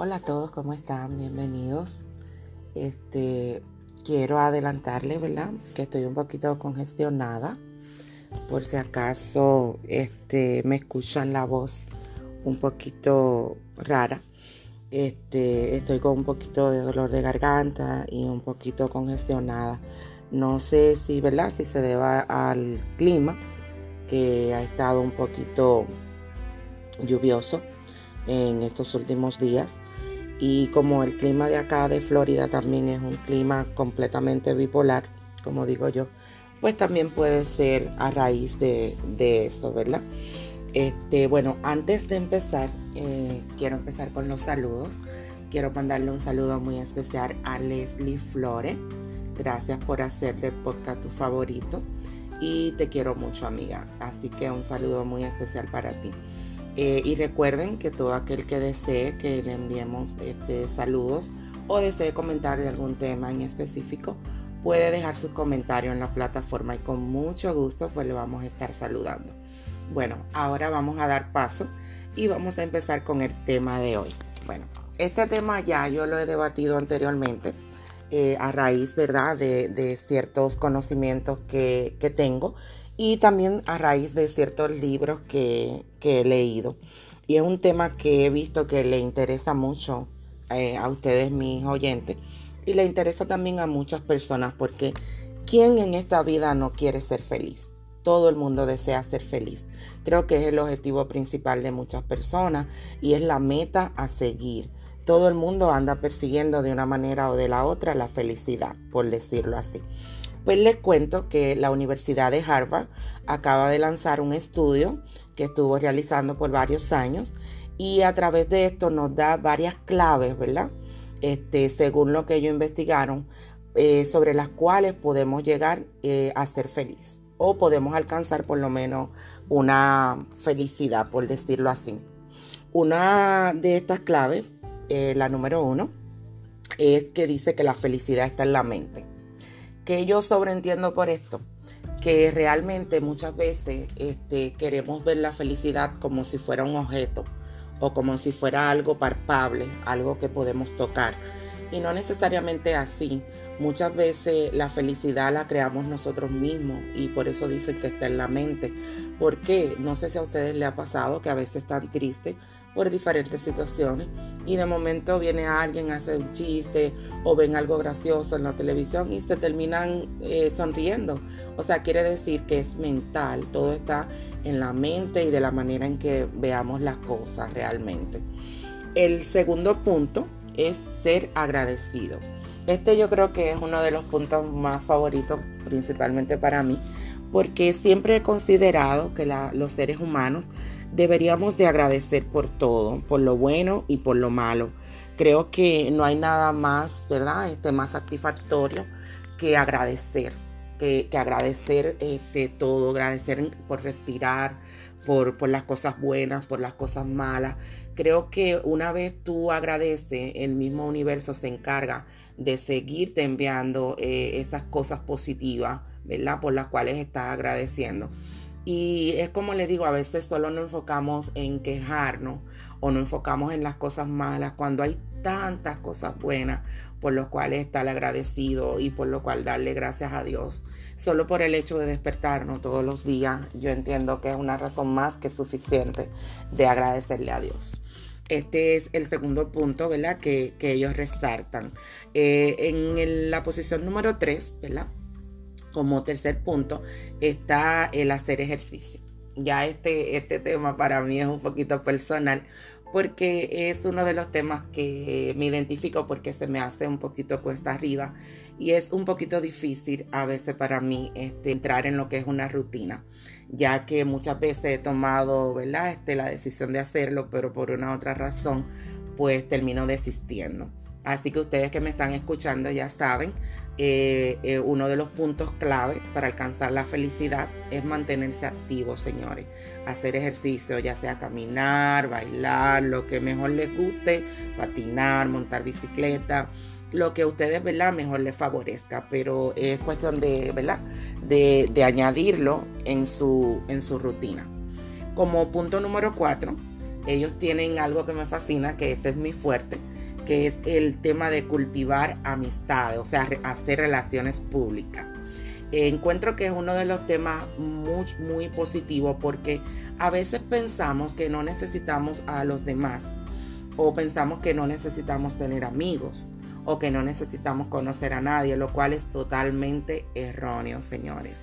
Hola a todos, ¿cómo están? Bienvenidos. Este, quiero adelantarles, ¿verdad? Que estoy un poquito congestionada. Por si acaso este, me escuchan la voz un poquito rara. Este, estoy con un poquito de dolor de garganta y un poquito congestionada. No sé si, ¿verdad? Si se deba al clima, que ha estado un poquito lluvioso en estos últimos días y como el clima de acá de Florida también es un clima completamente bipolar, como digo yo, pues también puede ser a raíz de, eso, ¿verdad? Este, bueno, antes de empezar, eh, quiero empezar con los saludos. Quiero mandarle un saludo muy especial a Leslie Flore. Gracias por hacerle podcast tu favorito. Y te quiero mucho, amiga. Así que un saludo muy especial para ti. Eh, y recuerden que todo aquel que desee que le enviemos este, saludos o desee comentar de algún tema en específico, puede dejar su comentario en la plataforma y con mucho gusto pues le vamos a estar saludando. Bueno, ahora vamos a dar paso y vamos a empezar con el tema de hoy. Bueno, este tema ya yo lo he debatido anteriormente eh, a raíz, ¿verdad?, de, ciertos conocimientos que, que tengo y también a raíz de ciertos libros que, he leído. Y es un tema que he visto que le interesa mucho eh, a ustedes, mis oyentes, y le interesa también a muchas personas porque ¿quién en esta vida no quiere ser feliz? Todo el mundo desea ser feliz. Creo que es el objetivo principal de muchas personas y es la meta a seguir. Todo el mundo anda persiguiendo de una manera o de la otra la felicidad, por decirlo así. Pues les cuento que la Universidad de Harvard acaba de lanzar un estudio que estuvo realizando por varios años y a través de esto nos da varias claves, ¿verdad? Este, según lo que ellos investigaron, eh, sobre las cuales podemos llegar eh, a ser feliz o podemos alcanzar por lo menos una felicidad, por decirlo así. Una de estas claves, eh, la número uno, es que dice que la felicidad está en la mente que yo sobreentiendo por esto? Que realmente muchas veces este, queremos ver la felicidad como si fuera un objeto o como si fuera algo palpable, algo que podemos tocar. Y no necesariamente así. Muchas veces la felicidad la creamos nosotros mismos y por eso dicen que está en la mente. porque No sé si a ustedes les ha pasado que a veces están tristes por diferentes situaciones y de momento viene alguien, hace un chiste o ven algo gracioso en la televisión y se terminan eh, sonriendo. O sea, quiere decir que es mental, todo está en la mente y de la manera en que veamos las cosas realmente. El segundo punto es ser agradecido. Este yo creo que es uno de los puntos más favoritos, principalmente para mí, porque siempre he considerado que los seres humanos deberíamos de agradecer por todo, por lo bueno y por lo malo. Creo que no hay nada más, ¿verdad? Este, más satisfactorio que agradecer, que, agradecer este, todo, agradecer por respirar, por, por, las cosas buenas, por las cosas malas. Creo que una vez tú agradeces, el mismo universo se encarga de seguirte enviando eh, esas cosas positivas, ¿verdad? Por las cuales estás agradeciendo. Y es como les digo, a veces solo nos enfocamos en quejarnos o nos enfocamos en las cosas malas cuando hay tantas cosas buenas por las cuales estar agradecido y por lo cual darle gracias a Dios. Solo por el hecho de despertarnos todos los días, yo entiendo que es una razón más que suficiente de agradecerle a Dios. Este es el segundo punto, ¿verdad? Que, ellos resaltan. Eh, en la posición número 3, ¿verdad? Como tercer punto está el hacer ejercicio. Ya este, este tema para mí es un poquito personal porque es uno de los temas que me identifico porque se me hace un poquito cuesta arriba y es un poquito difícil a veces para mí este, entrar en lo que es una rutina, ya que muchas veces he tomado ¿verdad? Este, la decisión de hacerlo, pero por una otra razón pues termino desistiendo. Así que ustedes que me están escuchando ya saben, eh, eh, uno de los puntos clave para alcanzar la felicidad es mantenerse activo, señores. Hacer ejercicio, ya sea caminar, bailar, lo que mejor les guste, patinar, montar bicicleta, lo que a ustedes, ¿verdad? Mejor les favorezca, pero es cuestión de, ¿verdad? De, añadirlo en su, en su rutina. Como punto número cuatro, ellos tienen algo que me fascina, que ese es mi fuerte, que es el tema de cultivar amistades, o sea, hacer relaciones públicas. encuentro que es uno de los temas muy, muy positivos porque a veces pensamos que no necesitamos a los demás o pensamos que no necesitamos tener amigos o que no necesitamos conocer a nadie, lo cual es totalmente erróneo, señores.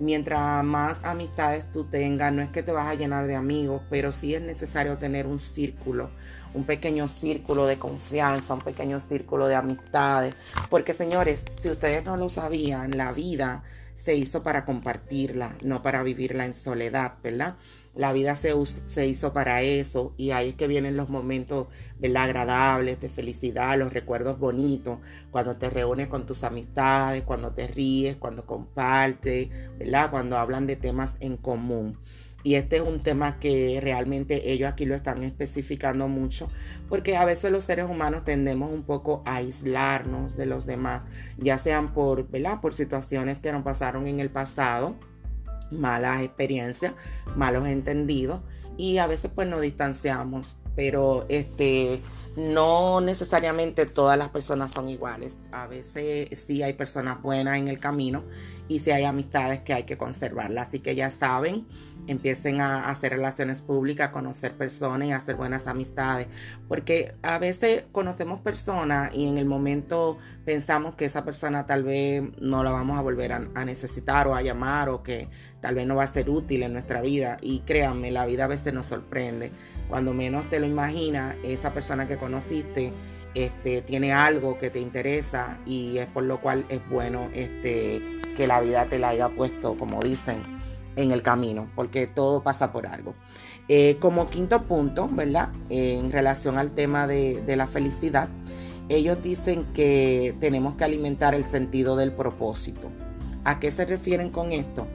Mientras más amistades tú tengas, no es que te vas a llenar de amigos, pero sí es necesario tener un círculo, un pequeño círculo de confianza, un pequeño círculo de amistades. Porque señores, si ustedes no lo sabían, la vida se hizo para compartirla, no para vivirla en soledad, ¿verdad? La vida se, se, hizo para eso y ahí es que vienen los momentos ¿verdad? agradables, de felicidad, los recuerdos bonitos, cuando te reúnes con tus amistades, cuando te ríes, cuando compartes, ¿verdad? cuando hablan de temas en común. Y este es un tema que realmente ellos aquí lo están especificando mucho, porque a veces los seres humanos tendemos un poco a aislarnos de los demás, ya sean por, ¿verdad? por situaciones que nos pasaron en el pasado malas experiencias, malos entendidos y a veces pues nos distanciamos, pero este no necesariamente todas las personas son iguales. A veces sí hay personas buenas en el camino y sí hay amistades que hay que conservarlas. Así que ya saben, empiecen a hacer relaciones públicas, a conocer personas y a hacer buenas amistades. Porque a veces conocemos personas y en el momento pensamos que esa persona tal vez no la vamos a volver a, necesitar o a llamar o que tal vez no va a ser útil en nuestra vida. Y créanme, la vida a veces nos sorprende. Cuando menos te lo imaginas, esa persona que conociste este, tiene algo que te interesa y es por lo cual es bueno este, que la vida te la haya puesto, como dicen, en el camino, porque todo pasa por algo. Eh, como quinto punto, ¿verdad? en relación al tema de, la felicidad, ellos dicen que tenemos que alimentar el sentido del propósito. ¿A qué se refieren con esto?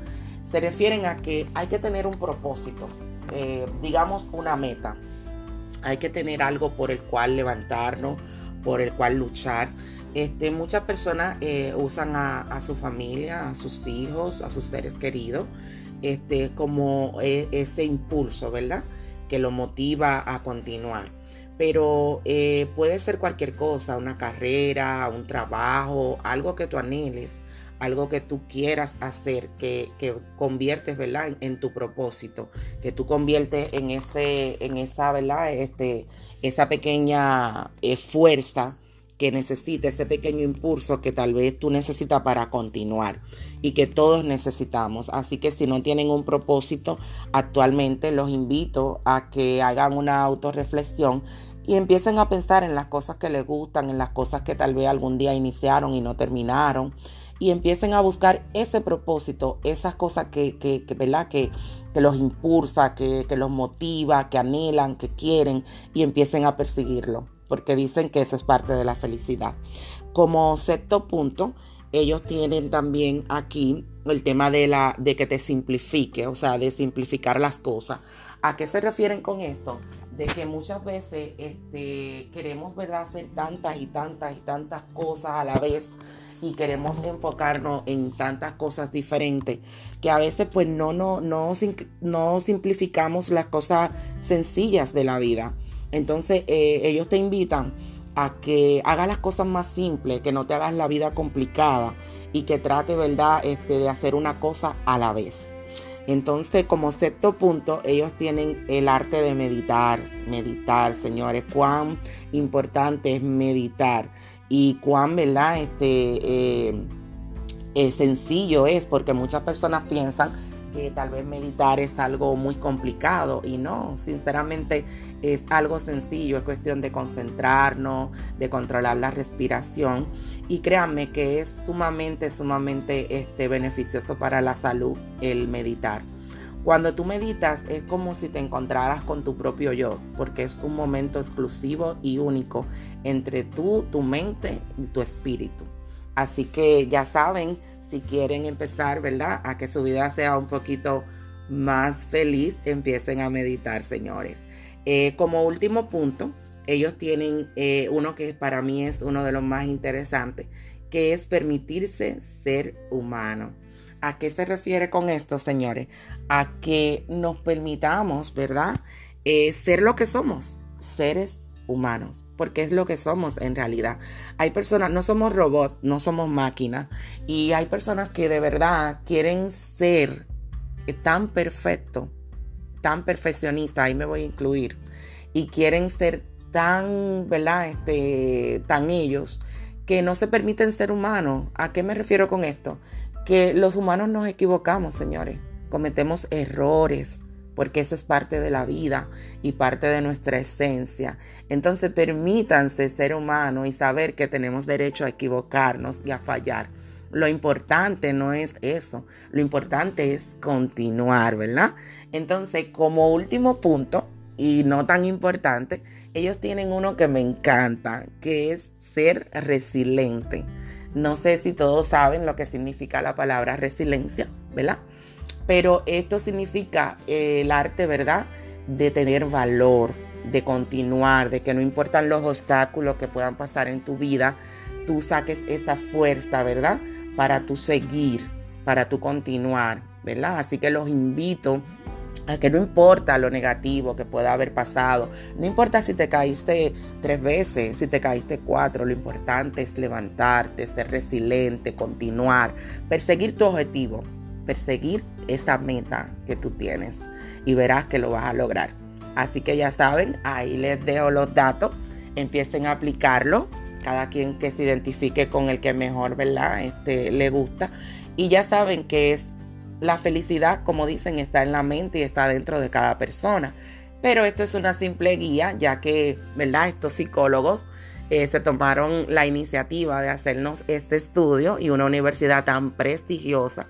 Se refieren a que hay que tener un propósito, eh, digamos una meta. Hay que tener algo por el cual levantarnos, por el cual luchar. Este, muchas personas eh, usan a, su familia, a sus hijos, a sus seres queridos, este, como e, ese impulso, ¿verdad? Que lo motiva a continuar. Pero eh, puede ser cualquier cosa, una carrera, un trabajo, algo que tú anheles, algo que tú quieras hacer, que, conviertes, ¿verdad? En, tu propósito, que tú conviertes en, ese, en esa, ¿verdad? Este, esa pequeña eh, fuerza que necesita, ese pequeño impulso que tal vez tú necesitas para continuar y que todos necesitamos. Así que si no tienen un propósito actualmente, los invito a que hagan una autorreflexión y empiecen a pensar en las cosas que les gustan, en las cosas que tal vez algún día iniciaron y no terminaron. Y empiecen a buscar ese propósito, esas cosas que, que, ¿verdad? que, que los impulsa, que, que los motiva, que anhelan, que quieren y empiecen a perseguirlo porque dicen que eso es parte de la felicidad. Como sexto punto, ellos tienen también aquí el tema de, la, de que te simplifique, o sea, de simplificar las cosas. ¿A qué se refieren con esto? De que muchas veces este, queremos ¿verdad? hacer tantas y tantas y tantas cosas a la vez y queremos enfocarnos en tantas cosas diferentes que a veces pues no, no, no, no simplificamos las cosas sencillas de la vida. Entonces eh, ellos te invitan a que hagas las cosas más simples, que no te hagas la vida complicada y que trate, ¿verdad?, este, de hacer una cosa a la vez. Entonces, como sexto punto, ellos tienen el arte de meditar, meditar, señores, cuán importante es meditar y cuán, ¿verdad?, este, eh, eh, sencillo es, porque muchas personas piensan que tal vez meditar es algo muy complicado y no, sinceramente es algo sencillo, es cuestión de concentrarnos, de controlar la respiración y créanme que es sumamente, sumamente este, beneficioso para la salud el meditar. Cuando tú meditas es como si te encontraras con tu propio yo, porque es un momento exclusivo y único entre tú, tu mente y tu espíritu. Así que ya saben, si quieren empezar, ¿verdad? A que su vida sea un poquito más feliz, empiecen a meditar, señores. Eh, como último punto, ellos tienen eh, uno que para mí es uno de los más interesantes, que es permitirse ser humano. ¿A qué se refiere con esto, señores? A que nos permitamos, ¿verdad? eh, ser lo que somos, seres humanos, porque es lo que somos en realidad. Hay personas, no somos robots, no somos máquinas, y hay personas que de verdad quieren ser tan perfecto, tan perfeccionista, ahí me voy a incluir, y quieren ser tan, ¿verdad? Este, tan ellos, que no se permiten ser humanos. ¿A qué me refiero con esto? Que los humanos nos equivocamos, señores. Cometemos errores, porque eso es parte de la vida y parte de nuestra esencia. Entonces permítanse ser humanos y saber que tenemos derecho a equivocarnos y a fallar. Lo importante no es eso, lo importante es continuar, ¿verdad? Entonces, como último punto, y no tan importante, ellos tienen uno que me encanta, que es ser resiliente. No sé si todos saben lo que significa la palabra resiliencia, ¿verdad? Pero esto significa eh, el arte, ¿verdad? De tener valor, de continuar, de que no importan los obstáculos que puedan pasar en tu vida, tú saques esa fuerza, ¿verdad? Para tu seguir, para tu continuar, ¿verdad? Así que los invito a que no importa lo negativo que pueda haber pasado, no importa si te caíste tres veces, si te caíste cuatro, lo importante es levantarte, ser resiliente, continuar, perseguir tu objetivo, perseguir esa meta que tú tienes y verás que lo vas a lograr. Así que ya saben, ahí les dejo los datos, empiecen a aplicarlo, cada quien que se identifique con el que mejor, ¿verdad? Este, le gusta. Y ya saben que es la felicidad, como dicen, está en la mente y está dentro de cada persona. Pero esto es una simple guía, ya que, ¿verdad? Estos psicólogos eh, se tomaron la iniciativa de hacernos este estudio y una universidad tan prestigiosa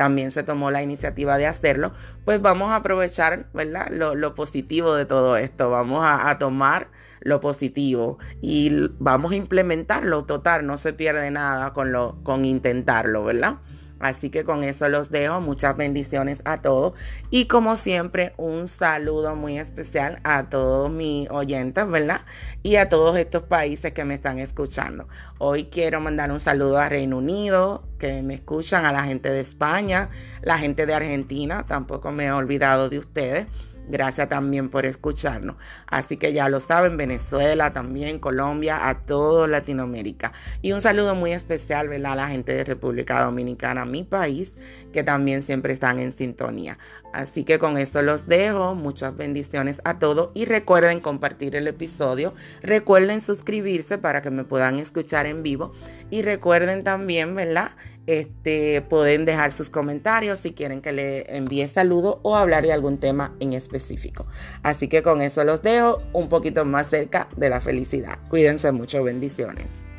también se tomó la iniciativa de hacerlo, pues vamos a aprovechar, ¿verdad? Lo, positivo de todo esto, vamos a, tomar lo positivo y vamos a implementarlo total, no se pierde nada con, lo, con intentarlo, ¿verdad? Así que con eso los dejo. Muchas bendiciones a todos. Y como siempre, un saludo muy especial a todos mis oyentes, ¿verdad? Y a todos estos países que me están escuchando. Hoy quiero mandar un saludo a Reino Unido, que me escuchan, a la gente de España, la gente de Argentina. Tampoco me he olvidado de ustedes. Gracias también por escucharnos. Así que ya lo saben, Venezuela también, Colombia, a todo Latinoamérica. Y un saludo muy especial, ¿verdad? A la gente de República Dominicana, mi país, que también siempre están en sintonía. Así que con esto los dejo. Muchas bendiciones a todos. Y recuerden compartir el episodio. Recuerden suscribirse para que me puedan escuchar en vivo. Y recuerden también, ¿verdad? Este, pueden dejar sus comentarios si quieren que le envíe saludo o hablar de algún tema en específico. Así que con eso los dejo un poquito más cerca de la felicidad. Cuídense mucho, bendiciones.